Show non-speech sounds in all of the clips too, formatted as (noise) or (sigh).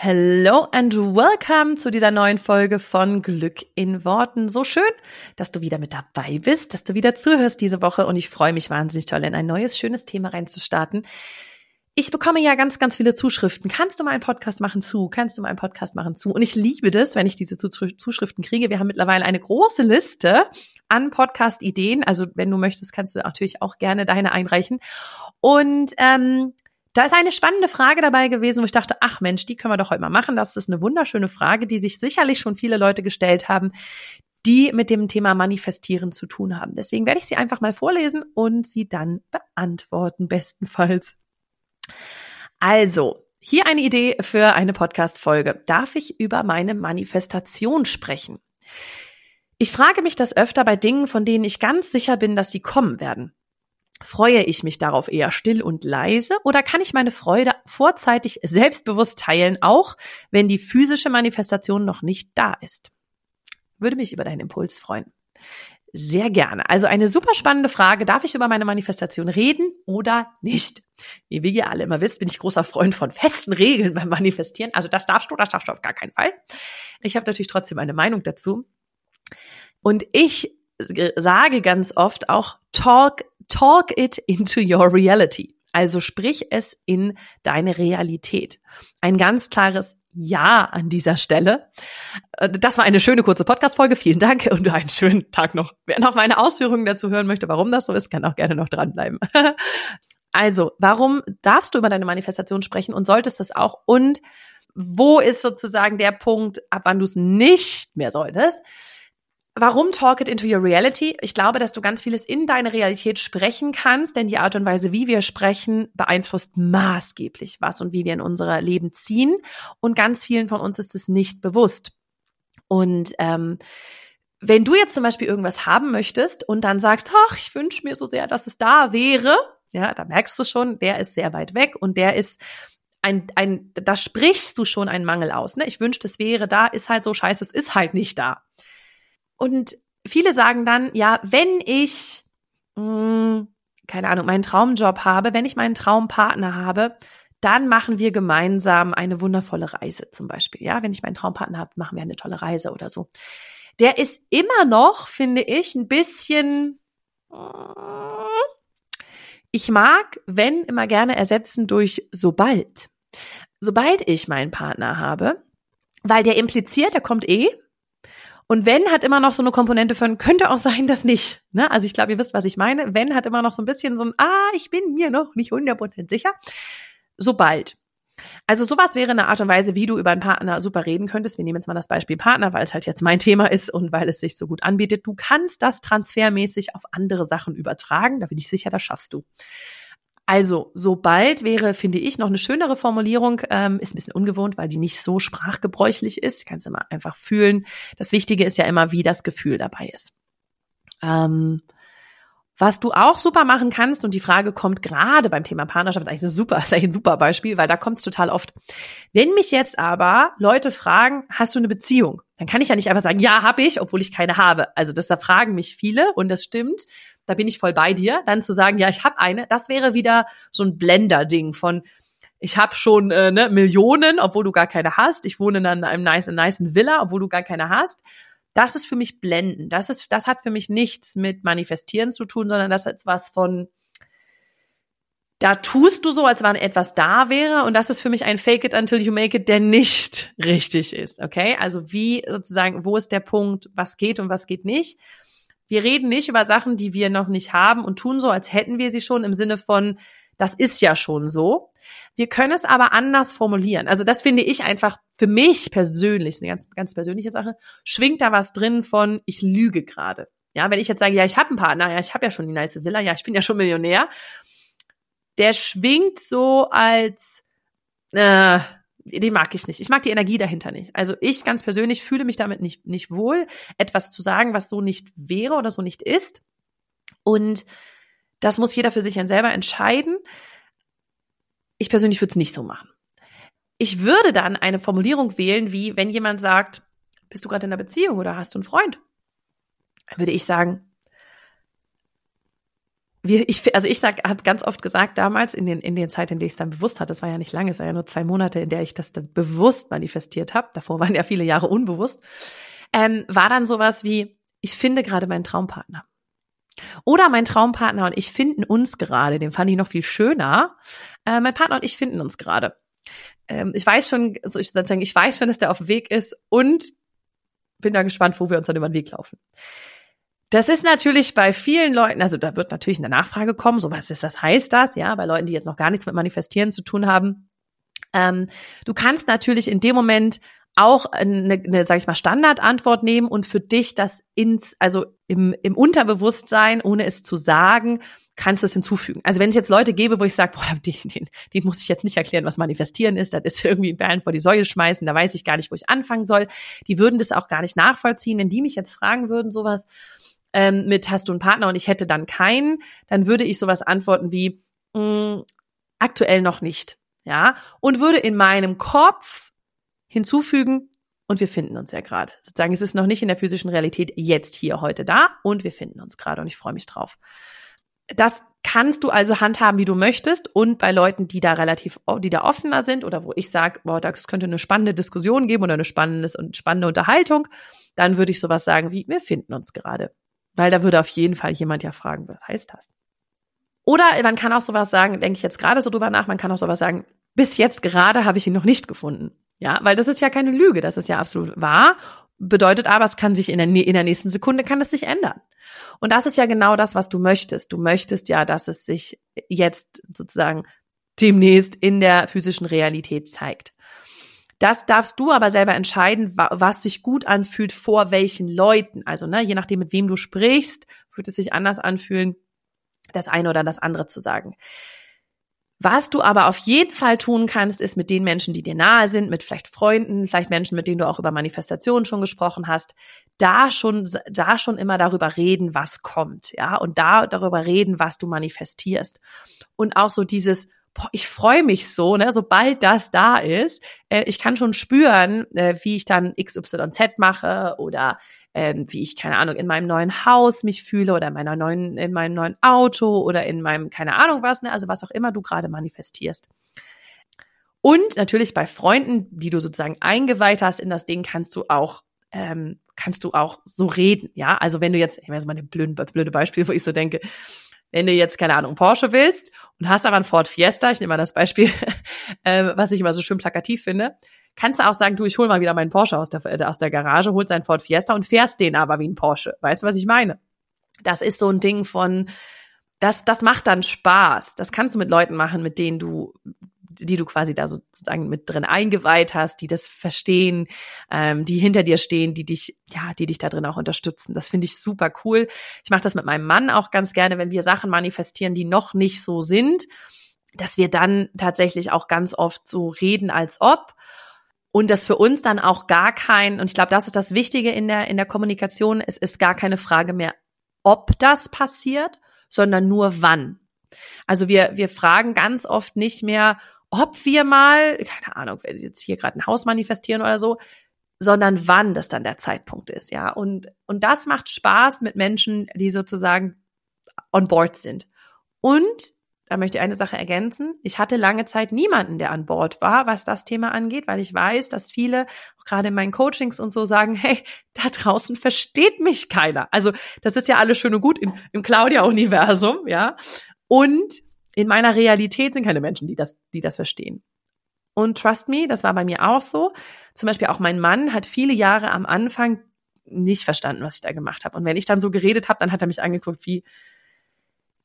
Hello and welcome zu dieser neuen Folge von Glück in Worten. So schön, dass du wieder mit dabei bist, dass du wieder zuhörst diese Woche und ich freue mich wahnsinnig toll, in ein neues, schönes Thema reinzustarten. Ich bekomme ja ganz, ganz viele Zuschriften. Kannst du mal einen Podcast machen zu? Kannst du mal einen Podcast machen zu? Und ich liebe das, wenn ich diese Zuschriften kriege. Wir haben mittlerweile eine große Liste an Podcast-Ideen. Also wenn du möchtest, kannst du natürlich auch gerne deine einreichen. Und ähm, da ist eine spannende Frage dabei gewesen, wo ich dachte, ach Mensch, die können wir doch heute mal machen. Das ist eine wunderschöne Frage, die sich sicherlich schon viele Leute gestellt haben, die mit dem Thema Manifestieren zu tun haben. Deswegen werde ich sie einfach mal vorlesen und sie dann beantworten, bestenfalls. Also, hier eine Idee für eine Podcast-Folge. Darf ich über meine Manifestation sprechen? Ich frage mich das öfter bei Dingen, von denen ich ganz sicher bin, dass sie kommen werden. Freue ich mich darauf eher still und leise oder kann ich meine Freude vorzeitig selbstbewusst teilen, auch wenn die physische Manifestation noch nicht da ist? Würde mich über deinen Impuls freuen. Sehr gerne. Also eine super spannende Frage. Darf ich über meine Manifestation reden oder nicht? Wie ihr alle immer wisst, bin ich großer Freund von festen Regeln beim Manifestieren. Also das darfst du, das darfst du auf gar keinen Fall. Ich habe natürlich trotzdem eine Meinung dazu. Und ich sage ganz oft auch talk talk it into your reality. Also sprich es in deine Realität. Ein ganz klares Ja an dieser Stelle. Äh, das war eine schöne kurze Podcast-Folge. Vielen Dank und einen schönen Tag noch. Wer noch meine Ausführungen dazu hören möchte, warum das so ist, kann auch gerne noch dranbleiben. (laughs) Also, warum darfst du über deine Manifestation sprechen und solltest das auch? Und wo ist sozusagen der Punkt, ab wann du es nicht mehr solltest? Warum talk it into your reality? Ich glaube, dass du ganz vieles in deine Realität sprechen kannst, denn die Art und Weise, wie wir sprechen, beeinflusst maßgeblich was und wie wir in unser Leben ziehen. Und ganz vielen von uns ist es nicht bewusst. Und ähm, wenn du jetzt zum Beispiel irgendwas haben möchtest und dann sagst, ach, ich wünsche mir so sehr, dass es da wäre, ja, da merkst du schon, der ist sehr weit weg und der ist ein, ein, da sprichst du schon einen Mangel aus. Ne? Ich wünschte, es wäre da, ist halt so scheiße, es ist halt nicht da. Und viele sagen dann, ja, wenn ich, mh, hm, keine Ahnung, meinen Traumjob habe, wenn ich meinen Traumpartner habe, dann machen wir gemeinsam eine wundervolle Reise zum Beispiel. Ja, wenn ich meinen Traumpartner habe, machen wir eine tolle Reise oder so. Der ist immer noch, finde ich, ein bisschen. Ich mag, wenn immer gerne ersetzen durch sobald. Sobald ich meinen Partner habe, weil der impliziert, der kommt eh, und wenn hat immer noch so eine Komponente von, könnte auch sein, dass nicht. Ne? Also ich glaube, ihr wisst, was ich meine. Wenn hat immer noch so ein bisschen so ein, ah, ich bin mir noch nicht 100% sicher. Sobald. Also sowas wäre eine Art und Weise, wie du über einen Partner super reden könntest. Wir nehmen jetzt mal das Beispiel Partner, weil es halt jetzt mein Thema ist und weil es sich so gut anbietet. Du kannst das transfermäßig auf andere Sachen übertragen. Da bin ich sicher, das schaffst du. Also, sobald wäre, finde ich, noch eine schönere Formulierung, ähm, ist ein bisschen ungewohnt, weil die nicht so sprachgebräuchlich ist. Ich kann es immer einfach fühlen. Das Wichtige ist ja immer, wie das Gefühl dabei ist. Ähm, was du auch super machen kannst, und die Frage kommt gerade beim Thema Partnerschaft, ist eigentlich, super, (laughs) ist eigentlich ein super Beispiel, weil da kommt es total oft. Wenn mich jetzt aber Leute fragen, hast du eine Beziehung? Dann kann ich ja nicht einfach sagen, ja, habe ich, obwohl ich keine habe. Also das da fragen mich viele und das stimmt da bin ich voll bei dir. Dann zu sagen, ja, ich habe eine, das wäre wieder so ein Blender-Ding von, ich habe schon äh, ne, Millionen, obwohl du gar keine hast. Ich wohne in einem nice, nice Villa, obwohl du gar keine hast. Das ist für mich Blenden. Das ist, das hat für mich nichts mit Manifestieren zu tun, sondern das ist was von, da tust du so, als wenn etwas da wäre und das ist für mich ein Fake it until you make it, der nicht (laughs) richtig ist, okay? Also wie sozusagen, wo ist der Punkt, was geht und was geht nicht? Wir reden nicht über Sachen, die wir noch nicht haben und tun so, als hätten wir sie schon im Sinne von, das ist ja schon so. Wir können es aber anders formulieren. Also das finde ich einfach für mich persönlich, ist eine ganz, ganz persönliche Sache, schwingt da was drin von, ich lüge gerade. Ja, wenn ich jetzt sage, ja, ich habe einen Partner, ja, ich habe ja schon die nice Villa, ja, ich bin ja schon Millionär, der schwingt so als, äh, den mag ich nicht. Ich mag die Energie dahinter nicht. Also ich ganz persönlich fühle mich damit nicht, nicht wohl, etwas zu sagen, was so nicht wäre oder so nicht ist. Und Das muss jeder für sich dann selber entscheiden. Ich persönlich würde es nicht so machen. Ich würde dann eine Formulierung wählen, wie wenn jemand sagt, bist du gerade in einer Beziehung oder hast du einen Freund? Dann würde ich sagen, wir, ich, also ich sag, habe ganz oft gesagt damals in den in den Zeiten, in denen ich es dann bewusst hatte, das war ja nicht lange, es war ja nur zwei Monate, in der ich das dann bewusst manifestiert habe. Davor waren ja viele Jahre unbewusst. Ähm, war dann sowas wie, ich finde gerade meinen Traumpartner. Oder mein Traumpartner und ich finden uns gerade, den fand ich noch viel schöner. Äh, mein Partner und ich finden uns gerade. Ähm, ich weiß schon, also ich sozusagen, ich weiß schon, dass der auf dem Weg ist und bin da gespannt, wo wir uns dann über den Weg laufen. Das ist natürlich bei vielen Leuten, also da wird natürlich eine Nachfrage kommen, so was ist, was heißt das? Ja, bei Leuten, die jetzt noch gar nichts mit Manifestieren zu tun haben. Ähm, du kannst natürlich in dem Moment auch eine, eine sag ich mal, Standardantwort nehmen und für dich das ins, also im, im Unterbewusstsein, ohne es zu sagen, kannst du es hinzufügen. Also wenn es jetzt Leute gäbe, wo ich sage, boah, den, den, den muss ich jetzt nicht erklären, was manifestieren ist, das ist irgendwie Bären vor die Säule schmeißen, da weiß ich gar nicht, wo ich anfangen soll. Die würden das auch gar nicht nachvollziehen, wenn die mich jetzt fragen würden, sowas ähm, mit hast du einen Partner und ich hätte dann keinen, dann würde ich sowas antworten wie mh, mm, aktuell noch nicht, ja, und würde in meinem Kopf hinzufügen und wir finden uns ja gerade. Sozusagen, es ist noch nicht in der physischen Realität jetzt hier heute da und wir finden uns gerade und ich freue mich drauf. Das kannst du also handhaben, wie du möchtest. Und bei Leuten, die da relativ, die da offener sind oder wo ich sage, boah, das könnte eine spannende Diskussion geben oder eine spannende, spannende Unterhaltung, dann würde ich sowas sagen wie, wir finden uns gerade. Weil da würde auf jeden Fall jemand ja fragen, was heißt das? Oder man kann auch sowas sagen, denke ich jetzt gerade so drüber nach, man kann auch sowas sagen, bis jetzt gerade habe ich ihn noch nicht gefunden. Ja, weil das ist ja keine Lüge, das ist ja absolut wahr. Bedeutet aber, es kann sich in der, in der nächsten Sekunde kann es sich ändern. Und das ist ja genau das, was du möchtest. Du möchtest ja, dass es sich jetzt sozusagen demnächst in der physischen Realität zeigt. Das darfst du aber selber entscheiden, was sich gut anfühlt vor welchen Leuten. Also, ne, je nachdem, mit wem du sprichst, wird es sich anders anfühlen, das eine oder das andere zu sagen. Was du aber auf jeden Fall tun kannst, ist mit den Menschen, die dir nahe sind, mit vielleicht Freunden, vielleicht Menschen, mit denen du auch über Manifestationen schon gesprochen hast, da schon, da schon immer darüber reden, was kommt, ja, und da darüber reden, was du manifestierst. Und auch so dieses, boah, ich freue mich so, ne, sobald das da ist, äh, ich kann schon spüren, äh, wie ich dann XYZ mache oder ähm, wie ich, keine Ahnung, in meinem neuen Haus mich fühle oder in meiner neuen, in meinem neuen Auto oder in meinem, keine Ahnung was, ne, also was auch immer du gerade manifestierst. Und natürlich bei Freunden, die du sozusagen eingeweiht hast in das Ding, kannst du auch ähm, kannst du auch so reden, ja. Also wenn du jetzt, ich weiß mal ein blöde Beispiel, wo ich so denke, wenn du jetzt, keine Ahnung, Porsche willst und hast aber ein Ford Fiesta, ich nehme mal das Beispiel, (laughs) äh, was ich immer so schön plakativ finde, kannst du auch sagen, du, ich hol mal wieder meinen Porsche aus der, äh, aus der Garage, holst einen Ford Fiesta und fährst den aber wie ein Porsche. Weißt du, was ich meine? Das ist so ein Ding von, das, das macht dann Spaß. Das kannst du mit Leuten machen, mit denen du die du quasi da sozusagen mit drin eingeweiht hast, die das verstehen, ähm, die hinter dir stehen, die dich, ja, die dich da drin auch unterstützen. Das finde ich super cool. Ich mache das mit meinem Mann auch ganz gerne, wenn wir Sachen manifestieren, die noch nicht so sind, dass wir dann tatsächlich auch ganz oft so reden, als ob. Und das für uns dann auch gar kein, und ich glaube, das ist das Wichtige in der, in der Kommunikation, es ist gar keine Frage mehr, ob das passiert, sondern nur wann. Also wir, wir fragen ganz oft nicht mehr, ob wir mal, keine Ahnung, wenn jetzt hier gerade ein Haus manifestieren oder so, sondern wann das dann der Zeitpunkt ist, ja. Und, und das macht Spaß mit Menschen, die sozusagen on board sind. Und da möchte ich eine Sache ergänzen. Ich hatte lange Zeit niemanden, der an Bord war, was das Thema angeht, weil ich weiß, dass viele, auch gerade in meinen Coachings und so, sagen, hey, da draußen versteht mich keiner. Also das ist ja alles schön und gut im, im Claudia-Universum, ja. Und in meiner Realität sind keine Menschen, die das, die das verstehen. Und trust me, das war bei mir auch so. Zum Beispiel auch mein Mann hat viele Jahre am Anfang nicht verstanden, was ich da gemacht habe. Und wenn ich dann so geredet habe, dann hat er mich angeguckt wie,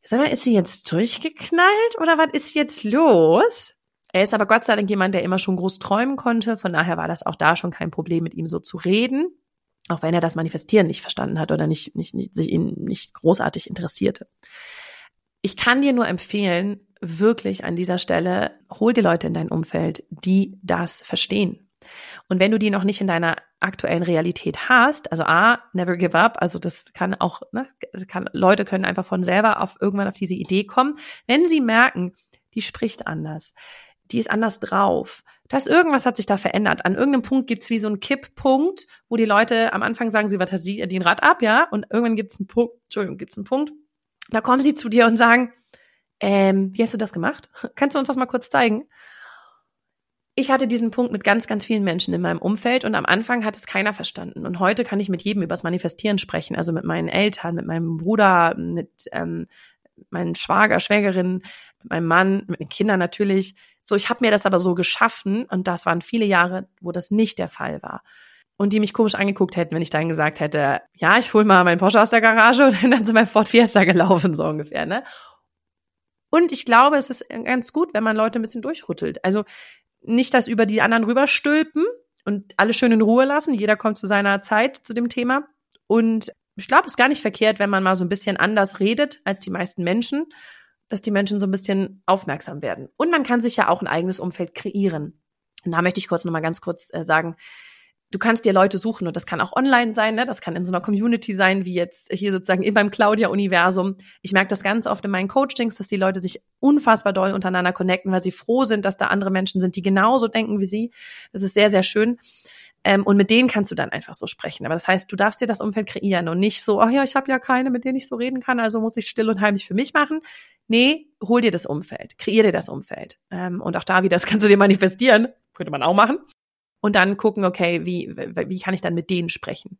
sag mal, ist sie jetzt durchgeknallt oder was ist jetzt los? Er ist aber Gott sei Dank jemand, der immer schon groß träumen konnte. Von daher war das auch da schon kein Problem, mit ihm so zu reden. Auch wenn er das Manifestieren nicht verstanden hat oder nicht, nicht, nicht sich ihn nicht großartig interessierte ich kann dir nur empfehlen, wirklich an dieser Stelle, hol dir Leute in dein Umfeld, die das verstehen. Und wenn du die noch nicht in deiner aktuellen Realität hast, also A, never give up, also das kann auch, ne, kann, Leute können einfach von selber auf irgendwann auf diese Idee kommen, wenn sie merken, die spricht anders, die ist anders drauf, dass irgendwas hat sich da verändert. An irgendeinem Punkt gibt's wie so einen Kipppunkt, wo die Leute am Anfang sagen, sie sie den Rad ab, ja, und irgendwann gibt's einen Punkt, Entschuldigung, gibt's einen Punkt, da kommen sie zu dir und sagen, ähm, wie hast du das gemacht? (laughs) Kannst du uns das mal kurz zeigen? ich hatte diesen Punkt mit ganz, ganz vielen Menschen in meinem Umfeld und am Anfang hat es keiner verstanden. Und heute kann ich mit jedem übers Manifestieren sprechen, also mit meinen Eltern, mit meinem Bruder, mit ähm, meinen Schwager, Schwägerin, mit meinem Mann, mit den Kindern natürlich. So, ich habe mir das aber so geschaffen und das waren viele Jahre, wo das nicht der Fall war. Und die mich komisch angeguckt hätten, wenn ich dann gesagt hätte, ja, ich hol mal meinen Porsche aus der Garage und (laughs) dann zu meinem Ford Fiesta gelaufen, so ungefähr, ne? Und ich glaube, es ist ganz gut, wenn man Leute ein bisschen durchrüttelt. Also nicht das über die anderen rüberstülpen und alle schön in Ruhe lassen. Jeder kommt zu seiner Zeit zu dem Thema. Und ich glaube, es ist gar nicht verkehrt, wenn man mal so ein bisschen anders redet als die meisten Menschen, dass die Menschen so ein bisschen aufmerksam werden. Und man kann sich ja auch ein eigenes Umfeld kreieren. Und da möchte ich kurz nochmal ganz kurz äh, sagen, du kannst dir Leute suchen und das kann auch online sein, ne? das kann in so einer Community sein, wie jetzt hier sozusagen in meinem Claudia-Universum. Ich merke das ganz oft in meinen Coachings, dass die Leute sich unfassbar doll untereinander connecten, weil sie froh sind, dass da andere Menschen sind, die genauso denken wie sie. Das ist sehr, sehr schön. Ähm, und mit denen kannst du dann einfach so sprechen. Aber das heißt, du darfst dir das Umfeld kreieren und nicht so, ach ja, ich habe ja keine, mit denen ich so reden kann, also muss ich still und heimlich für mich machen. Nee, hol dir das Umfeld, kreier dir das Umfeld. Ähm, und auch da wieder, das kannst du dir manifestieren, könnte man auch machen und dann gucken, okay, wie, wie kann ich dann mit denen sprechen?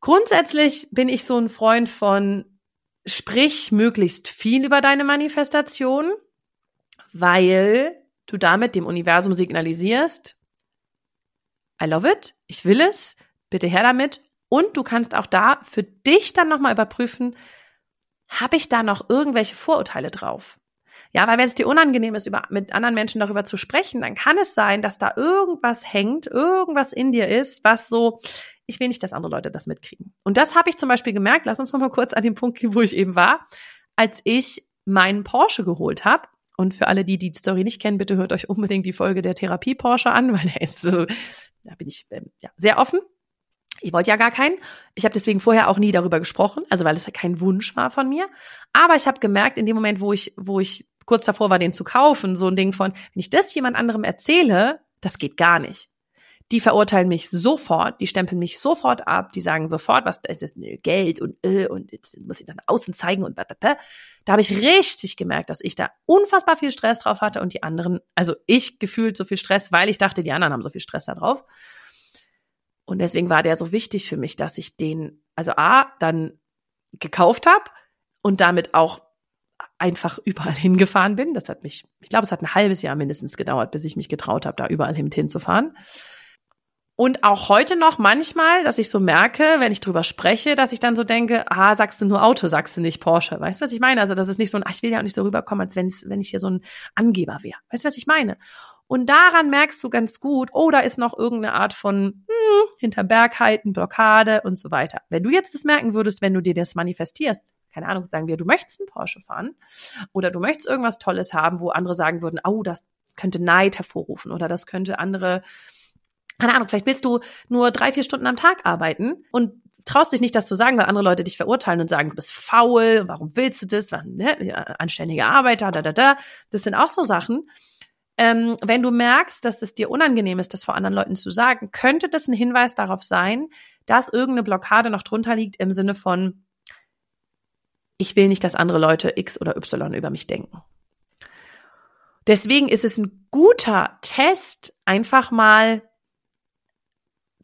Grundsätzlich bin ich so ein Freund von sprich möglichst viel über deine Manifestation, weil du damit dem Universum signalisierst, I love it, ich will es, bitte her damit. Und du kannst auch da für dich dann nochmal überprüfen, habe ich da noch irgendwelche Vorurteile drauf? Ja, weil wenn es dir unangenehm ist, über, mit anderen Menschen darüber zu sprechen, dann kann es sein, dass da irgendwas hängt, irgendwas in dir ist, was so, ich will nicht, dass andere Leute das mitkriegen. Und das habe ich zum Beispiel gemerkt, lass uns noch mal kurz an den Punkt gehen, wo ich eben war, als ich meinen Porsche geholt habe. Und für alle, die die Story nicht kennen, bitte hört euch unbedingt die Folge der Therapie Porsche an, weil der ist so, da bin ich ähm, ja, sehr offen. Ich wollte ja gar keinen. Ich habe deswegen vorher auch nie darüber gesprochen, also weil es ja kein Wunsch war von mir. Aber ich habe gemerkt, in dem Moment, wo ich, wo ich kurz davor war, den zu kaufen, so ein Ding von, wenn ich das jemand anderem erzähle, das geht gar nicht. Die verurteilen mich sofort, die stempeln mich sofort ab, die sagen sofort, was das ist, Geld und äh, und jetzt muss ich das außen zeigen und da habe ich richtig gemerkt, dass ich da unfassbar viel Stress drauf hatte und die anderen, also ich gefühlt so viel Stress, weil ich dachte, die anderen haben so viel Stress da drauf. Und deswegen war der so wichtig für mich, dass ich den, also A, dann gekauft habe und damit auch einfach (laughs) überall hingefahren bin. Das hat mich, ich glaube, es hat ein halbes Jahr mindestens gedauert, bis ich mich getraut habe, da überall hinzufahren. Und auch heute noch manchmal, dass ich so merke, wenn ich drüber spreche, dass ich dann so denke, ah, sagst du nur Auto, sagst du nicht Porsche. Weißt du, was ich meine? Also das ist nicht so ein, ach, ich will ja auch nicht so rüberkommen, als wenn wenn ich hier so ein Angeber wäre. Weißt du, was ich meine? Und daran merkst du ganz gut, oh, da ist noch irgendeine Art von hm, Hinterberghalten, Blockade und so weiter. Wenn du jetzt das merken würdest, wenn du dir das manifestierst, keine Ahnung, sagen wir, du möchtest einen Porsche fahren oder du möchtest irgendwas Tolles haben, wo andere sagen würden, oh, das könnte Neid hervorrufen oder das könnte andere, keine Ahnung, vielleicht willst du nur drei, vier Stunden am Tag arbeiten und traust dich nicht, das zu sagen, weil andere Leute dich verurteilen und sagen, du bist faul, warum willst du das, ne? anständige Arbeiter, da, da, da. Das sind auch so Sachen. Ähm, wenn du merkst, dass es dir unangenehm ist, das vor anderen Leuten zu sagen, könnte das ein Hinweis darauf sein, dass irgendeine Blockade noch drunter liegt im Sinne von, ich will nicht, dass andere Leute X oder Y über mich denken. Deswegen ist es ein guter Test, einfach mal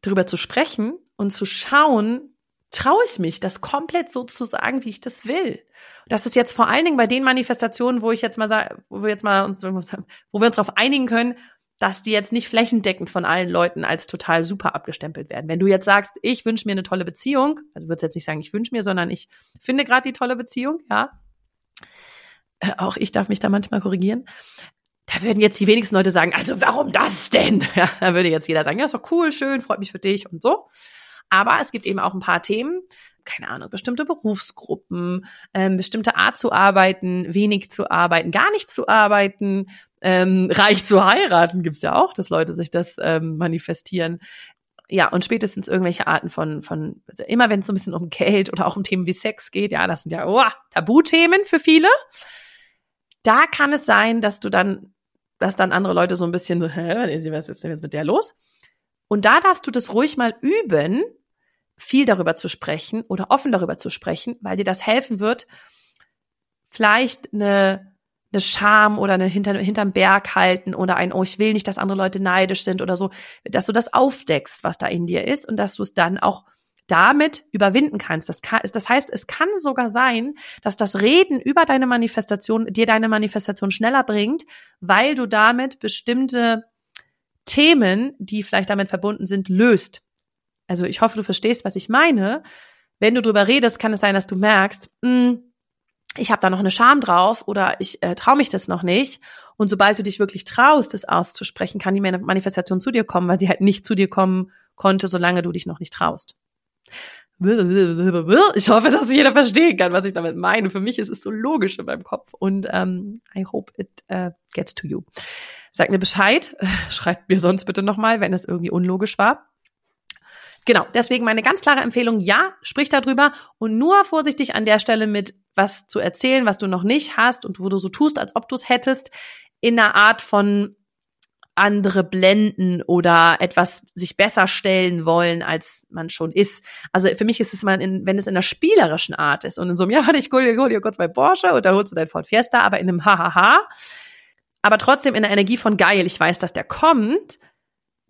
drüber zu sprechen und zu schauen, traue ich mich, das komplett so zu sagen, wie ich das will. Das ist jetzt vor allen Dingen bei den Manifestationen, wo ich jetzt mal sage, wo wir jetzt mal uns, wo wir uns darauf einigen können, dass die jetzt nicht flächendeckend von allen Leuten als total super abgestempelt werden. Wenn du jetzt sagst, ich wünsche mir eine tolle Beziehung, also würdest jetzt nicht sagen, ich wünsche mir, sondern ich finde gerade die tolle Beziehung, ja. Äh, auch ich darf mich da manchmal korrigieren. Da würden jetzt die wenigsten Leute sagen, also warum das denn? (laughs) Ja, da würde jetzt jeder sagen, ja, ist doch cool, schön, freut mich für dich und so. Aber es gibt eben auch ein paar Themen, keine Ahnung, bestimmte Berufsgruppen, ähm, bestimmte Art zu arbeiten, wenig zu arbeiten, gar nicht zu arbeiten, Ähm, reich zu heiraten gibt's ja auch, dass Leute sich das ähm, manifestieren. Ja, und spätestens irgendwelche Arten von, von also immer wenn es so ein bisschen um Geld oder auch um Themen wie Sex geht, ja, das sind ja oh, Tabuthemen für viele. Da kann es sein, dass du dann, dass dann andere Leute so ein bisschen so, hä, was ist denn jetzt mit der los? Und da darfst du das ruhig mal üben, viel darüber zu sprechen oder offen darüber zu sprechen, weil dir das helfen wird, vielleicht eine, eine Scham oder eine hinter, hinterm Berg halten oder ein, oh, ich will nicht, dass andere Leute neidisch sind oder so, dass du das aufdeckst, was da in dir ist und dass du es dann auch damit überwinden kannst. Das, kann, das heißt, es kann sogar sein, dass das Reden über deine Manifestation dir deine Manifestation schneller bringt, weil du damit bestimmte Themen, die vielleicht damit verbunden sind, löst. Also ich hoffe, du verstehst, was ich meine. Wenn du drüber redest, kann es sein, dass du merkst, mh, hm, ich habe da noch eine Scham drauf oder ich äh, traue mich das noch nicht. Und sobald du dich wirklich traust, das auszusprechen, kann die Manifestation zu dir kommen, weil sie halt nicht zu dir kommen konnte, solange du dich noch nicht traust. Ich hoffe, dass jeder verstehen kann, was ich damit meine. Für mich ist es so logisch in meinem Kopf und ähm, I hope it uh, gets to you. Sag mir Bescheid, schreibt mir sonst bitte nochmal, wenn es irgendwie unlogisch war. Genau, deswegen meine ganz klare Empfehlung, ja, sprich darüber und nur vorsichtig an der Stelle mit was zu erzählen, was du noch nicht hast und wo du so tust, als ob du es hättest, in einer Art von andere blenden oder etwas sich besser stellen wollen, als man schon ist. Also für mich ist es mal, in, wenn es in einer spielerischen Art ist und in so einem, ja, warte, ich hol, hol dir kurz mein Porsche und dann holst du dein Ford Fiesta, aber in einem Hahaha, aber trotzdem in der Energie von geil, ich weiß, dass der kommt,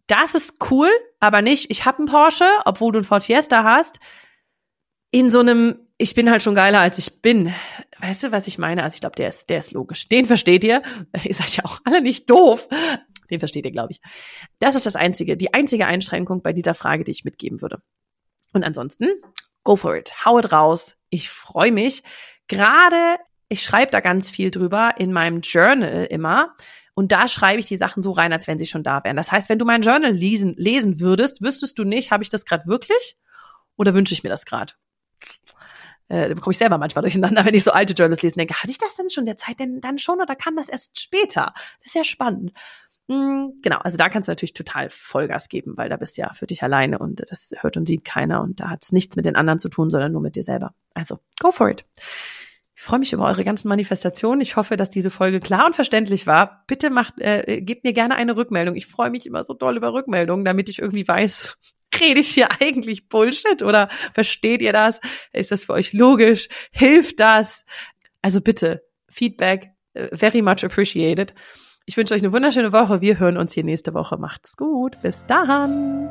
das ist cool, aber nicht, ich habe einen Porsche, obwohl du einen Ford Fiesta hast, in so einem, ich bin halt schon geiler, als ich bin. Weißt du, was ich meine? Also ich glaube, der ist, der ist logisch. Den versteht ihr. (laughs) Ihr seid ja auch alle nicht doof. Den versteht ihr, glaube ich. Das ist das einzige, die einzige Einschränkung bei dieser Frage, die ich mitgeben würde. Und ansonsten, go for it. Hau it raus. Ich freue mich. Gerade, ich schreibe da ganz viel drüber in meinem Journal immer. Und da schreibe ich die Sachen so rein, als wenn sie schon da wären. Das heißt, wenn du mein Journal lesen, lesen würdest, wüsstest du nicht, habe ich das gerade wirklich oder wünsche ich mir das gerade? Äh, da bekomme ich selber manchmal durcheinander, (laughs) wenn ich so alte Journals lese denke, hatte ich das denn schon der Zeit denn dann schon oder kam das erst später? Das ist ja spannend. Mm, genau, also da kannst du natürlich total Vollgas geben, weil da bist du ja für dich alleine und das hört und sieht keiner und da hat es nichts mit den anderen zu tun, sondern nur mit dir selber. Also, go for it. Ich freue mich über eure ganzen Manifestationen. Ich hoffe, dass diese Folge klar und verständlich war. Bitte macht, äh, gebt mir gerne eine Rückmeldung. Ich freue mich immer so doll über Rückmeldungen, damit ich irgendwie weiß, (laughs) rede ich hier eigentlich Bullshit oder versteht ihr das? Ist das für euch logisch? Hilft das? Also bitte, Feedback, äh, very much appreciated. Ich wünsche euch eine wunderschöne Woche. Wir hören uns hier nächste Woche. Macht's gut. Bis dann.